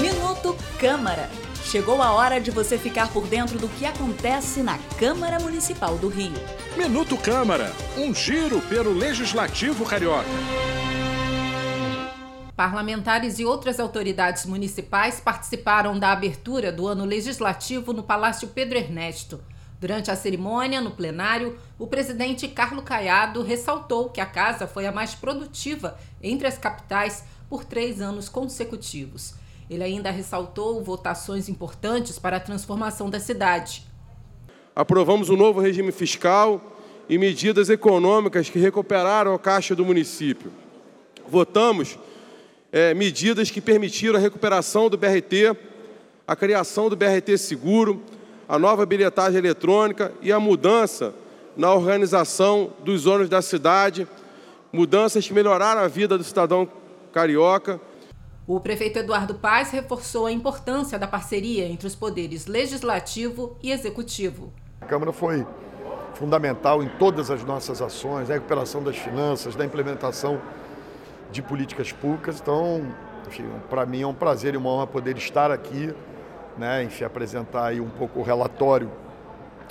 Minuto Câmara. Chegou a hora de você ficar por dentro do que acontece na Câmara Municipal do Rio. Minuto Câmara, um giro pelo Legislativo Carioca. Parlamentares e outras autoridades municipais participaram da abertura do ano legislativo no Palácio Pedro Ernesto. Durante a cerimônia, no plenário, o presidente Carlos Caiado ressaltou que a casa foi a mais produtiva entre as capitais por três anos consecutivos. Ele ainda ressaltou votações importantes para a transformação da cidade. Aprovamos um novo regime fiscal e medidas econômicas que recuperaram a caixa do município. Votamos é, medidas que permitiram a recuperação do BRT, a criação do BRT Seguro, a nova bilhetagem eletrônica e a mudança na organização dos ônibus da cidade, mudanças que melhoraram a vida do cidadão carioca o prefeito Eduardo Paes reforçou a importância da parceria entre os poderes legislativo e executivo. A Câmara foi fundamental em todas as nossas ações, na recuperação das finanças, na implementação de políticas públicas. Então, para mim é um prazer e uma honra poder estar aqui, né, enfim, apresentar aí um pouco o relatório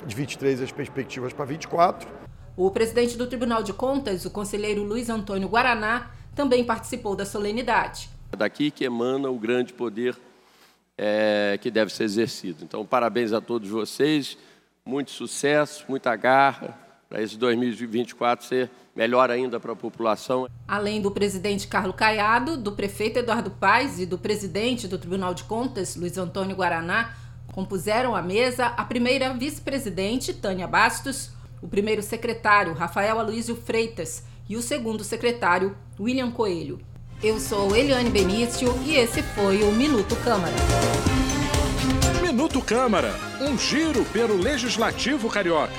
de 23 e as perspectivas para 24. O presidente do Tribunal de Contas, o conselheiro Luiz Antônio Guaraná, também participou da solenidade. É daqui que emana o grande poder é, que deve ser exercido. Então, parabéns a todos vocês, muito sucesso, muita garra para esse 2024 ser melhor ainda para a população. Além do presidente Carlos Caiado, do prefeito Eduardo Paes e do presidente do Tribunal de Contas, Luiz Antônio Guaraná, compuseram a mesa a primeira vice-presidente, Tânia Bastos, o primeiro secretário, Rafael Aloysio Freitas, e o segundo secretário, William Coelho. Eu sou Eliane Benício e esse foi o Minuto Câmara. Minuto Câmara, um giro pelo Legislativo Carioca.